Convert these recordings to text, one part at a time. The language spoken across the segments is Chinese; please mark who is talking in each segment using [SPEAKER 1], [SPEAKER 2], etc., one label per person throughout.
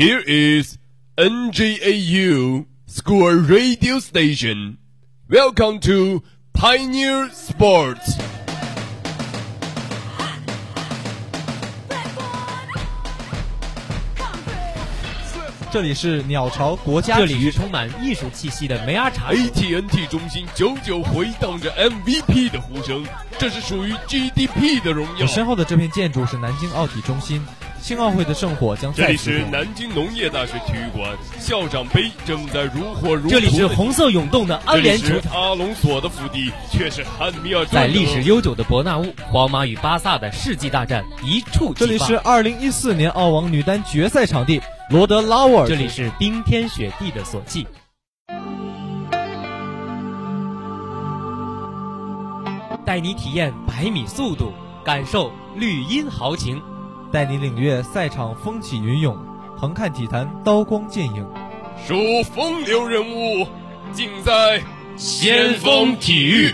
[SPEAKER 1] Here is NJAU School Radio Station. Welcome to Pioneer Sports.
[SPEAKER 2] 这里是鸟巢国家
[SPEAKER 3] 这里是充满艺术气息的梅阿查
[SPEAKER 1] AT&T 中心久久回荡着 MVP 的呼声，这是属于 GDP 的荣耀
[SPEAKER 2] 我。身后的这片建筑是南京奥体中心，青奥会的圣火将
[SPEAKER 1] 这里是
[SPEAKER 2] 再次点燃
[SPEAKER 1] 南京农业大学体育馆，校长杯正在如火如荼。
[SPEAKER 3] 这里是红色涌动的
[SPEAKER 1] 这里
[SPEAKER 3] 安联球
[SPEAKER 1] 是阿隆索的府邸，却是汉密尔顿
[SPEAKER 3] 在历史悠久的伯纳乌，皇马与巴萨的世纪大战一触即发。
[SPEAKER 2] 这里是二零一四年澳网女单决赛场地罗德拉沃尔。
[SPEAKER 3] 这里是冰天雪地的索契。带你体验百米速度，感受绿茵豪情。
[SPEAKER 2] 带你领略赛场风起云涌，横看体坛刀光剑影。
[SPEAKER 1] 数风流人物，尽在先锋体育。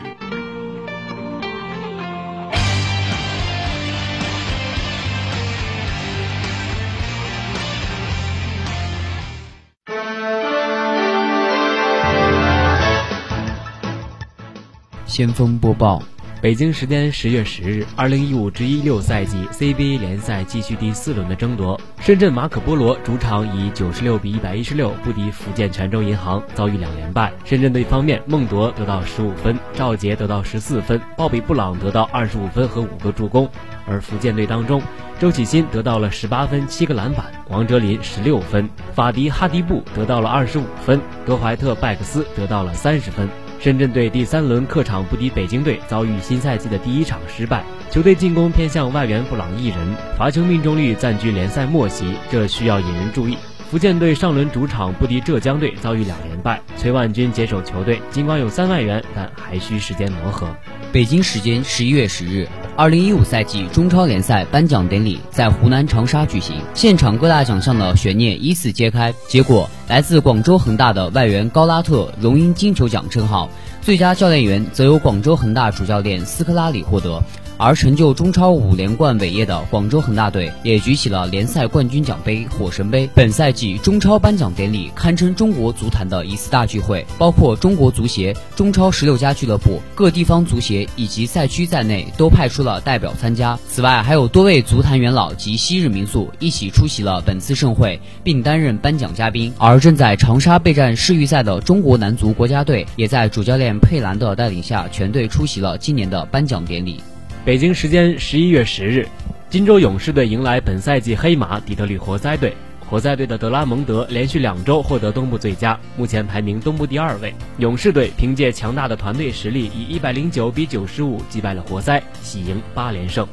[SPEAKER 4] 先锋播报：
[SPEAKER 5] 北京时间十月十日，二零一五至一六赛季 CBA 联赛继续第四轮的争夺。深圳马可波罗主场以九十六比一百一十六不敌福建泉州银行，遭遇两连败。深圳队方面，孟铎得到十五分，赵杰得到十四分，鲍比布朗得到二十五分和五个助攻。而福建队当中，周启新得到了十八分、七个篮板，王哲林十六分，法迪哈迪布得到了二十五分，德怀特拜克斯得到了三十分。深圳队第三轮客场不敌北京队，遭遇新赛季的第一场失败。球队进攻偏向外援布朗一人，罚球命中率暂居联赛末席，这需要引人注意。福建队上轮主场不敌浙江队，遭遇两连败。崔万军接手球队，尽管有三外援，但还需时间磨合。
[SPEAKER 4] 北京时间十一月十日，二零一五赛季中超联赛颁奖典礼在湖南长沙举行，现场各大奖项的悬念依次揭开。结果，来自广州恒大的外援高拉特荣膺金球奖称号，最佳教练员则由广州恒大主教练斯科拉里获得。而成就中超五连冠伟业的广州恒大队也举起了联赛冠军奖杯——火神杯。本赛季中超颁奖典礼堪称中国足坛的一次大聚会，包括中国足协、中超十六家俱乐部、各地方足协以及赛区在内，都派出了代表参加。此外，还有多位足坛元老及昔日名宿一起出席了本次盛会，并担任颁奖嘉宾。而正在长沙备战世预赛的中国男足国家队，也在主教练佩兰的带领下，全队出席了今年的颁奖典礼。
[SPEAKER 5] 北京时间十一月十日，金州勇士队迎来本赛季黑马底特律活塞队。活塞队的德拉蒙德连续两周获得东部最佳，目前排名东部第二位。勇士队凭借强大的团队实力，以一百零九比九十五击败了活塞，喜迎八连胜。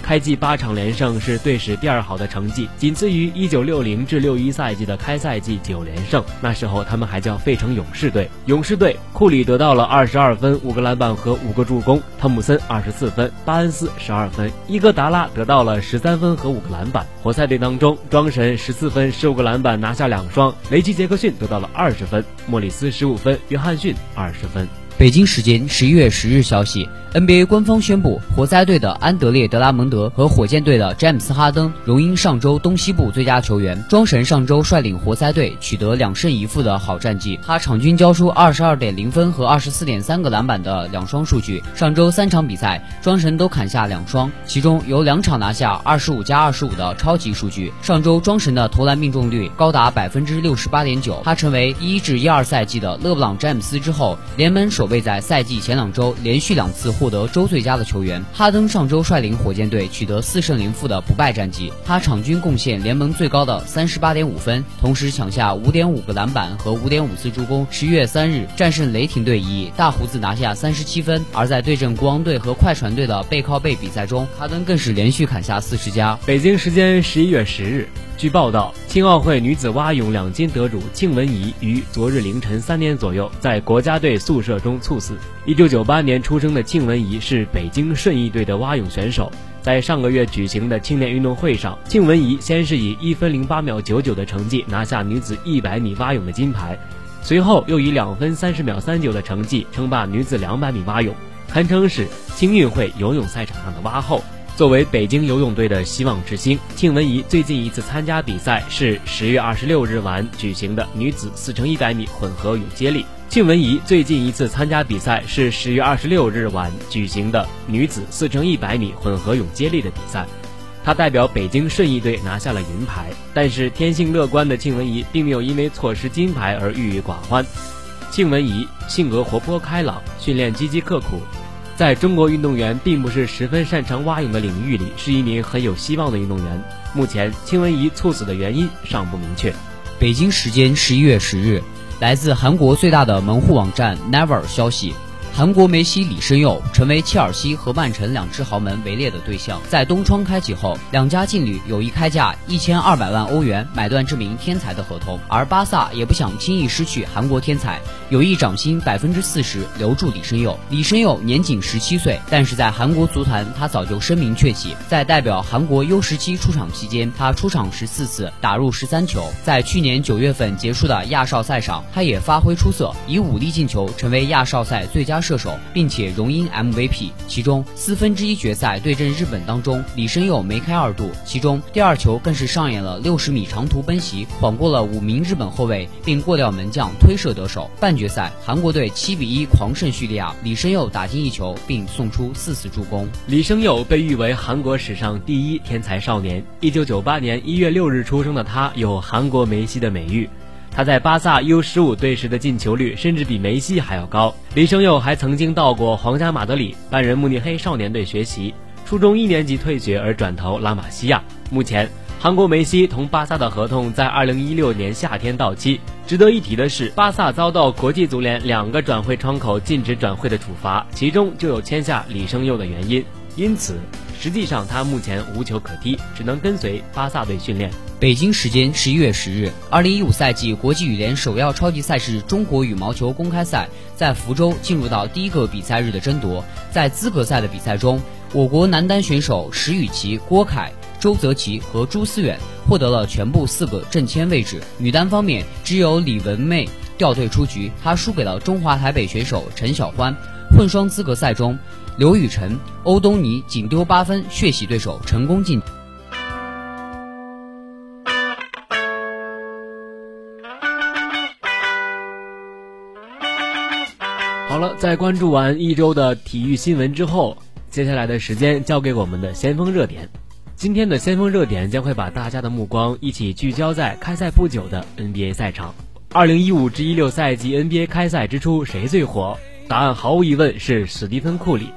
[SPEAKER 5] 开季八场连胜是队史第二好的成绩，仅次于一九六零至六一赛季的开赛季九连胜。那时候他们还叫费城勇士队。勇士队库里得到了二十二分、五个篮板和五个助攻，汤姆森二十四分，巴恩斯十二分，伊戈达拉得到了十三分和五个篮板。活塞队当中，庄神十四分、十五个篮板拿下两双，雷吉杰克逊得到了二十分，莫里斯十五分，约翰逊二十分。
[SPEAKER 4] 北京时间十一月十日消息，NBA 官方宣布，活塞队的安德烈·德拉蒙德和火箭队的詹姆斯·哈登荣膺上周东西部最佳球员。庄神上周率领活塞队取得两胜一负的好战绩，他场均交出二十二点零分和二十四点三个篮板的两双数据。上周三场比赛，庄神都砍下两双，其中有两场拿下二十五加二十五的超级数据。上周庄神的投篮命中率高达百分之六十八点九，他成为一至一二赛季的勒布朗·詹姆斯之后，联盟首位在赛季前两周连续两次获得周最佳的球员。哈登上周率领火箭队取得四胜零负的不败战绩，他场均贡献联盟最高的三十八点五分，同时抢下五点五个篮板和五点五次助攻。十一月三日战胜雷霆队，以大胡子拿下三十七分。而在对阵国王队和快船队的背靠背比赛中，哈登更是连续砍下四十加。
[SPEAKER 5] 北京时间十一月十日，据报道，青奥会女子蛙泳两金得主庆文怡于昨日凌晨三点左右在国家队宿舍中猝死。一九九八年出生的庆文怡是北京顺义队的蛙泳选手。在上个月举行的青年运动会上，庆文怡先是以一分零八秒九九的成绩拿下女子一百米蛙泳的金牌，随后又以两分三十秒三九的成绩称霸女子两百米蛙泳，堪称是青运会游泳赛场上的蛙后。作为北京游泳队的希望之星，庆文怡最近一次参加比赛是十月二十六日晚举行的女子四乘一百米混合泳接力。庆文怡最近一次参加比赛是十月二十六日晚举行的女子四乘一百米混合泳接力的比赛，她代表北京顺义队拿下了银牌。但是天性乐观的庆文怡并没有因为错失金牌而郁郁寡欢。庆文怡性格活泼开朗，训练积极刻苦，在中国运动员并不是十分擅长蛙泳的领域里，是一名很有希望的运动员。目前，庆文怡猝死的原因尚不明确。
[SPEAKER 4] 北京时间十一月十日。来自韩国最大的门户网站 Never 消息。韩国梅西李申佑成为切尔西和曼城两支豪门围猎的对象。在东窗开启后，两家劲旅有意开价一千二百万欧元买断这名天才的合同，而巴萨也不想轻易失去韩国天才，有意涨薪百分之四十留住李申佑。李申佑年仅十七岁，但是在韩国足坛他早就声名鹊起。在代表韩国 U 十七出场期间，他出场十四次，打入十三球。在去年九月份结束的亚少赛上，他也发挥出色，以五粒进球成为亚少赛最佳。射手，并且荣膺 MVP。其中四分之一决赛对阵日本当中，李申佑梅开二度，其中第二球更是上演了六十米长途奔袭，晃过了五名日本后卫，并过掉门将推射得手。半决赛，韩国队七比一狂胜叙利亚，李申佑打进一球，并送出四次助攻。
[SPEAKER 5] 李申佑被誉为韩国史上第一天才少年。一九九八年一月六日出生的他，有韩国梅西的美誉。他在巴萨 U 十五队时的进球率甚至比梅西还要高。李胜佑还曾经到过皇家马德里、拜仁慕尼黑少年队学习，初中一年级退学而转投拉玛西亚。目前，韩国梅西同巴萨的合同在二零一六年夏天到期。值得一提的是，巴萨遭到国际足联两个转会窗口禁止转会的处罚，其中就有签下李胜佑的原因。因此，实际上他目前无球可踢，只能跟随巴萨队训练。
[SPEAKER 4] 北京时间十一月十日，二零一五赛季国际羽联首要超级赛事中国羽毛球公开赛在福州进入到第一个比赛日的争夺。在资格赛的比赛中，我国男单选手石宇奇、郭凯、周泽奇和朱思远获得了全部四个正签位置。女单方面，只有李文妹掉队出局，她输给了中华台北选手陈晓欢。混双资格赛中，刘雨辰、欧东尼仅丢八分，血洗对手，成功晋。
[SPEAKER 5] 级了，在关注完一周的体育新闻之后，接下来的时间交给我们的先锋热点。今天的先锋热点将会把大家的目光一起聚焦在开赛不久的 NBA 赛场。二零一五至一六赛季 NBA 开赛之初，谁最火？答案毫无疑问是史蒂芬·库里。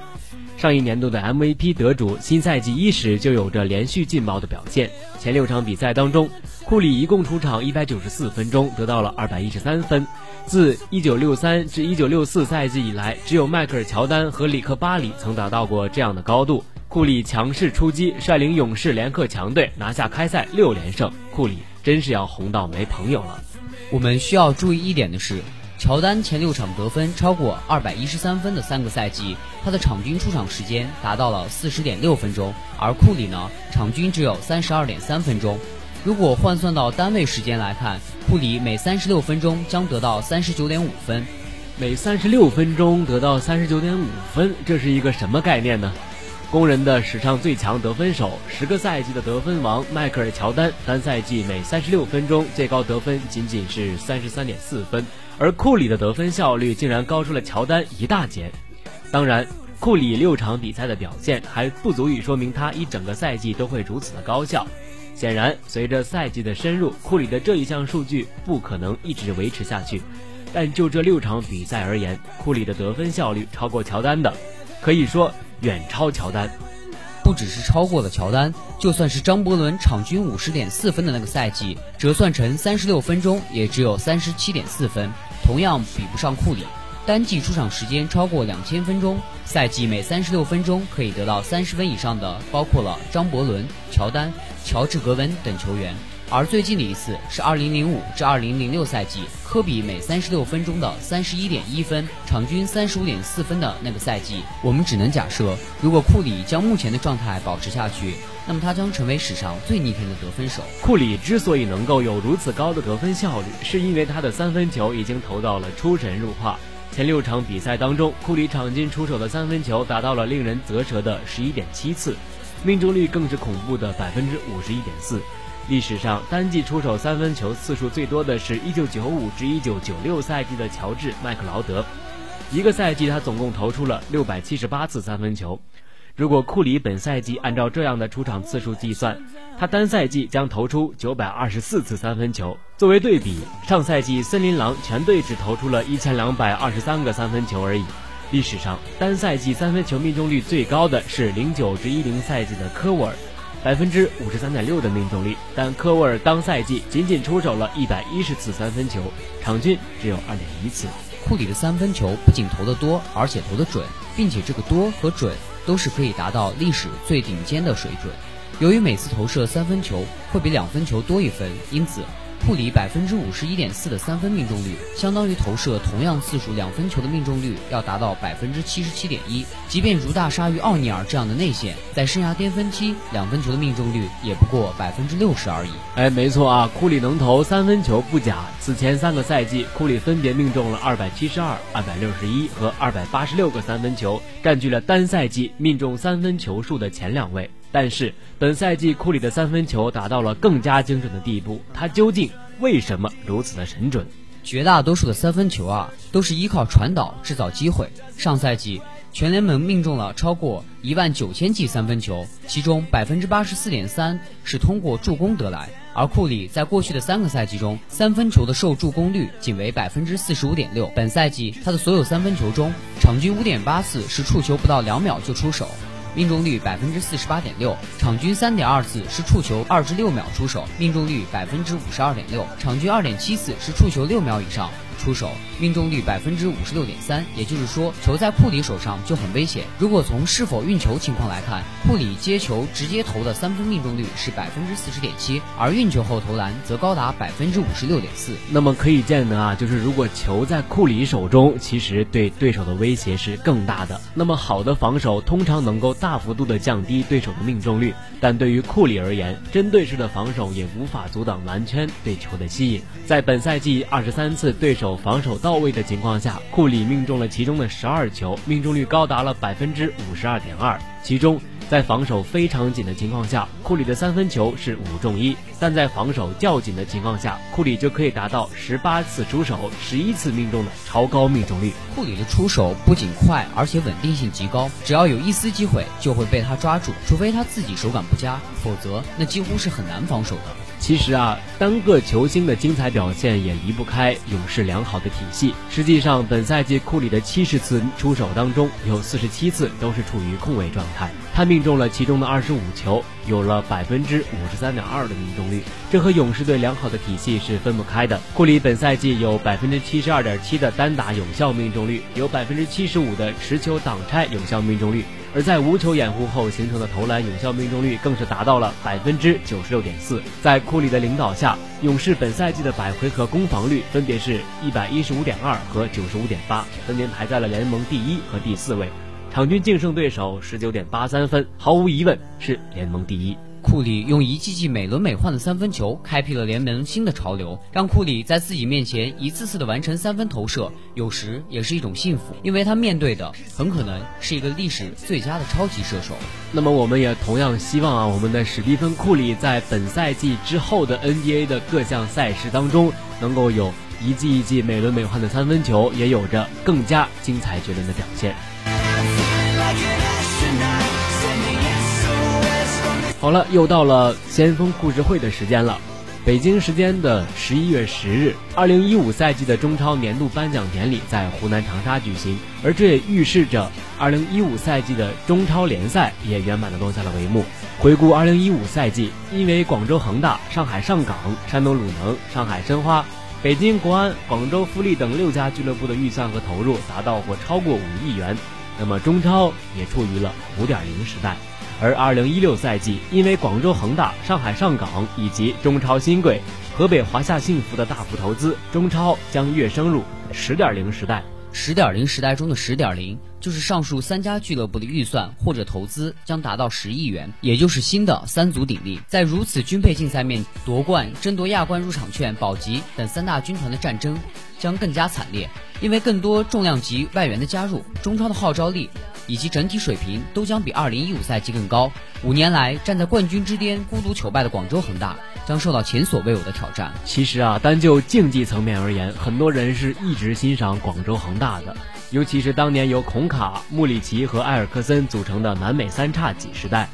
[SPEAKER 5] 上一年度的 MVP 得主，新赛季伊始就有着连续劲爆的表现。前六场比赛当中，库里一共出场一百九十四分钟，得到了二百一十三分。自一九六三至一九六四赛季以来，只有迈克尔·乔丹和里克·巴里曾达到过这样的高度。库里强势出击，率领勇士连克强队，拿下开赛六连胜。库里真是要红到没朋友了。
[SPEAKER 4] 我们需要注意一点的是，乔丹前六场得分超过二百一十三分的三个赛季，他的场均出场时间达到了四十点六分钟，而库里呢，场均只有三十二点三分钟。如果换算到单位时间来看，库里每三十六分钟将得到三十九点五分，
[SPEAKER 5] 每三十六分钟得到三十九点五分，这是一个什么概念呢？工人的史上最强得分手，十个赛季的得分王迈克尔·乔丹，单赛季每三十六分钟最高得分仅仅是三十三点四分，而库里的得分效率竟然高出了乔丹一大截。当然，库里六场比赛的表现还不足以说明他一整个赛季都会如此的高效。显然，随着赛季的深入，库里的这一项数据不可能一直维持下去。但就这六场比赛而言，库里的得分效率超过乔丹的，可以说远超乔丹。
[SPEAKER 4] 不只是超过了乔丹，就算是张伯伦场均五十点四分的那个赛季，折算成三十六分钟，也只有三十七点四分，同样比不上库里。单季出场时间超过两千分钟，赛季每三十六分钟可以得到三十分以上的，包括了张伯伦、乔丹、乔治·格文等球员。而最近的一次是二零零五至二零零六赛季，科比每三十六分钟的三十一点一分，场均三十五点四分的那个赛季。我们只能假设，如果库里将目前的状态保持下去，那么他将成为史上最逆天的得分手。
[SPEAKER 5] 库里之所以能够有如此高的得分效率，是因为他的三分球已经投到了出神入化。前六场比赛当中，库里场均出手的三分球达到了令人啧舌的十一点七次，命中率更是恐怖的百分之五十一点四。历史上单季出手三分球次数最多的是一九九五至一九九六赛季的乔治麦克劳德，一个赛季他总共投出了六百七十八次三分球。如果库里本赛季按照这样的出场次数计算，他单赛季将投出九百二十四次三分球。作为对比，上赛季森林狼全队只投出了一千两百二十三个三分球而已。历史上单赛季三分球命中率最高的是零九至一零赛季的科沃尔。百分之五十三点六的命中率，但科沃尔当赛季仅仅出手了一百一十次三分球，场均只有二点一次。
[SPEAKER 4] 库里的三分球不仅投得多，而且投得准，并且这个多和准都是可以达到历史最顶尖的水准。由于每次投射三分球会比两分球多一分，因此。库里百分之五十一点四的三分命中率，相当于投射同样次数两分球的命中率要达到百分之七十七点一。即便如大鲨鱼奥尼尔这样的内线，在生涯巅峰期，两分球的命中率也不过百分之六十而已。
[SPEAKER 5] 哎，没错啊，库里能投三分球不假。此前三个赛季，库里分别命中了二百七十二、二百六十一和二百八十六个三分球，占据了单赛季命中三分球数的前两位。但是本赛季库里的三分球达到了更加精准的地步，他究竟为什么如此的神准？
[SPEAKER 4] 绝大多数的三分球啊，都是依靠传导制造机会。上赛季全联盟命中了超过一万九千记三分球，其中百分之八十四点三是通过助攻得来。而库里在过去的三个赛季中，三分球的受助攻率仅为百分之四十五点六。本赛季他的所有三分球中，场均五点八次是触球不到两秒就出手。命中率百分之四十八点六，场均三点二次是触球二至六秒出手，命中率百分之五十二点六，场均二点七次是触球六秒以上。出手命中率百分之五十六点三，也就是说，球在库里手上就很危险。如果从是否运球情况来看，库里接球直接投的三分命中率是百分之四十点七，而运球后投篮则高达百分之五十六点四。
[SPEAKER 5] 那么可以见得啊，就是如果球在库里手中，其实对对手的威胁是更大的。那么好的防守通常能够大幅度的降低对手的命中率，但对于库里而言，针对式的防守也无法阻挡篮圈对球的吸引。在本赛季二十三次对手防守到位的情况下，库里命中了其中的十二球，命中率高达了百分之五十二点二。其中，在防守非常紧的情况下，库里的三分球是五中一；但在防守较紧的情况下，库里就可以达到十八次出手、十一次命中的超高命中率。
[SPEAKER 4] 库里的出手不仅快，而且稳定性极高，只要有一丝机会就会被他抓住，除非他自己手感不佳，否则那几乎是很难防守的。
[SPEAKER 5] 其实啊，单个球星的精彩表现也离不开勇士良好的体系。实际上，本赛季库里的七十次出手当中，有四十七次都是处于控卫状态，他命中了其中的二十五球，有了百分之五十三点二的命中率。这和勇士队良好的体系是分不开的。库里本赛季有百分之七十二点七的单打有效命中率，有百分之七十五的持球挡拆有效命中率。而在无球掩护后形成的投篮有效命中率更是达到了百分之九十六点四。在库里的领导下，勇士本赛季的百回合攻防率分别是一百一十五点二和九十五点八，分别排在了联盟第一和第四位。场均净胜对手十九点八三分，毫无疑问是联盟第一。
[SPEAKER 4] 库里用一记记美轮美奂的三分球，开辟了联盟新的潮流，让库里在自己面前一次次的完成三分投射，有时也是一种幸福，因为他面对的很可能是一个历史最佳的超级射手。
[SPEAKER 5] 那么，我们也同样希望啊，我们的史蒂芬·库里在本赛季之后的 NBA 的各项赛事当中，能够有一记一记美轮美奂的三分球，也有着更加精彩绝伦的表现。好了，又到了先锋故事会的时间了。北京时间的十一月十日，二零一五赛季的中超年度颁奖典礼在湖南长沙举行，而这也预示着二零一五赛季的中超联赛也圆满的落下了帷幕。回顾二零一五赛季，因为广州恒大、上海上港、山东鲁能、上海申花、北京国安、广州富力等六家俱乐部的预算和投入达到或超过五亿元，那么中超也处于了五点零时代。而二零一六赛季，因为广州恒大、上海上港以及中超新贵河北华夏幸福的大幅投资，中超将跃升入十点零时代。
[SPEAKER 4] 十点零时代中的十点零，就是上述三家俱乐部的预算或者投资将达到十亿元，也就是新的三足鼎立。在如此军备竞赛面，夺冠、争夺亚冠入场券、保级等三大军团的战争将更加惨烈，因为更多重量级外援的加入，中超的号召力以及整体水平都将比二零一五赛季更高。五年来站在冠军之巅、孤独求败的广州恒大将受到前所未有的挑战。
[SPEAKER 5] 其实啊，单就竞技层面而言，很多人是一直欣赏广州恒大的。尤其是当年由孔卡、穆里奇和埃尔克森组成的南美三叉戟时代，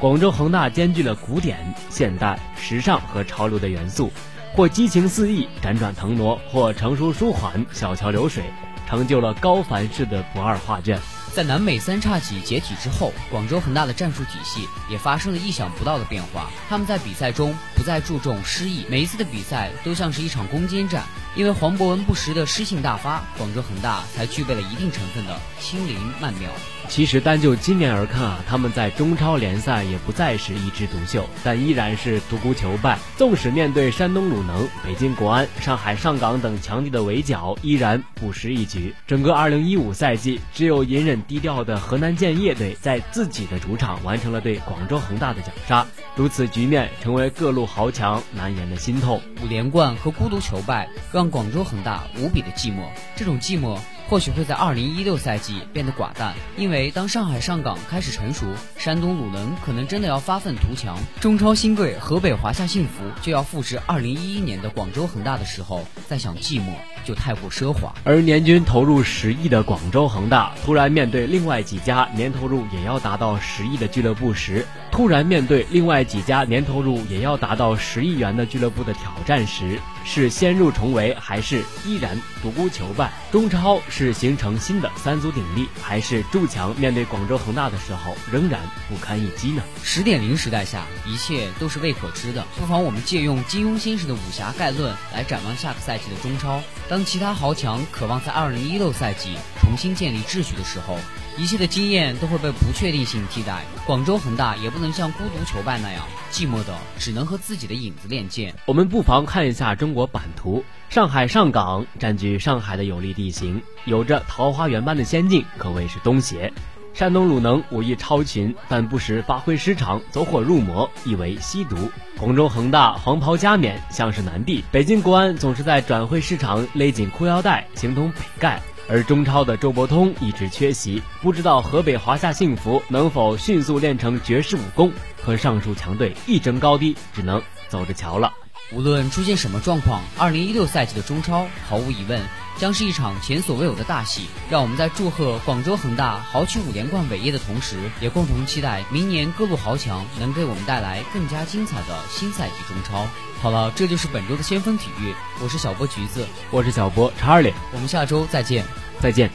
[SPEAKER 5] 广州恒大兼具了古典、现代、时尚和潮流的元素，或激情四溢、辗转腾挪，或成熟舒缓、小桥流水，成就了高凡式的不二画卷。
[SPEAKER 4] 在南美三叉戟解体之后，广州恒大的战术体系也发生了意想不到的变化。他们在比赛中不再注重失意，每一次的比赛都像是一场攻坚战。因为黄博文不时的诗性大发，广州恒大才具备了一定成分的轻灵曼妙。
[SPEAKER 5] 其实单就今年而看啊，他们在中超联赛也不再是一枝独秀，但依然是独孤求败。纵使面对山东鲁能、北京国安、上海上港等强敌的围剿，依然不失一局。整个2015赛季，只有隐忍低调的河南建业队在自己的主场完成了对广州恒大的绞杀。如此局面，成为各路豪强难言的心痛。
[SPEAKER 4] 五连冠和孤独求败，让广州恒大无比的寂寞。这种寂寞。或许会在二零一六赛季变得寡淡，因为当上海上港开始成熟，山东鲁能可能真的要发愤图强，中超新贵河北华夏幸福就要复制二零一一年的广州恒大的时候，再想寂寞就太过奢华。
[SPEAKER 5] 而年均投入十亿的广州恒大，突然面对另外几家年投入也要达到十亿的俱乐部时，突然面对另外几家年投入也要达到十亿元的俱乐部的挑战时，是先入重围，还是依然独孤求败？中超。是形成新的三足鼎立，还是筑墙面对广州恒大的时候仍然不堪一击呢？
[SPEAKER 4] 十点零时代下，一切都是未可知的。不妨我们借用金庸先生的武侠概论来展望下个赛季的中超。当其他豪强渴望在二零一六赛季重新建立秩序的时候。一切的经验都会被不确定性替代，广州恒大也不能像孤独求败那样寂寞的只能和自己的影子练剑。
[SPEAKER 5] 我们不妨看一下中国版图，上海上港占据上海的有利地形，有着桃花源般的仙境，可谓是东邪。山东鲁能武艺超群，但不时发挥失常，走火入魔，意为西毒。广州恒大黄袍加冕，像是南帝。北京国安总是在转会市场勒紧裤腰带，形同北丐。而中超的周伯通一直缺席，不知道河北华夏幸福能否迅速练成绝世武功，和上述强队一争高低，只能走着瞧了。
[SPEAKER 4] 无论出现什么状况，二零一六赛季的中超毫无疑问将是一场前所未有的大戏。让我们在祝贺广州恒大豪取五连冠伟业的同时，也共同期待明年各路豪强能给我们带来更加精彩的新赛季中超。好了，这就是本周的先锋体育，我是小波橘子，
[SPEAKER 5] 我是小波查理，
[SPEAKER 4] 我们下周再见，
[SPEAKER 5] 再见。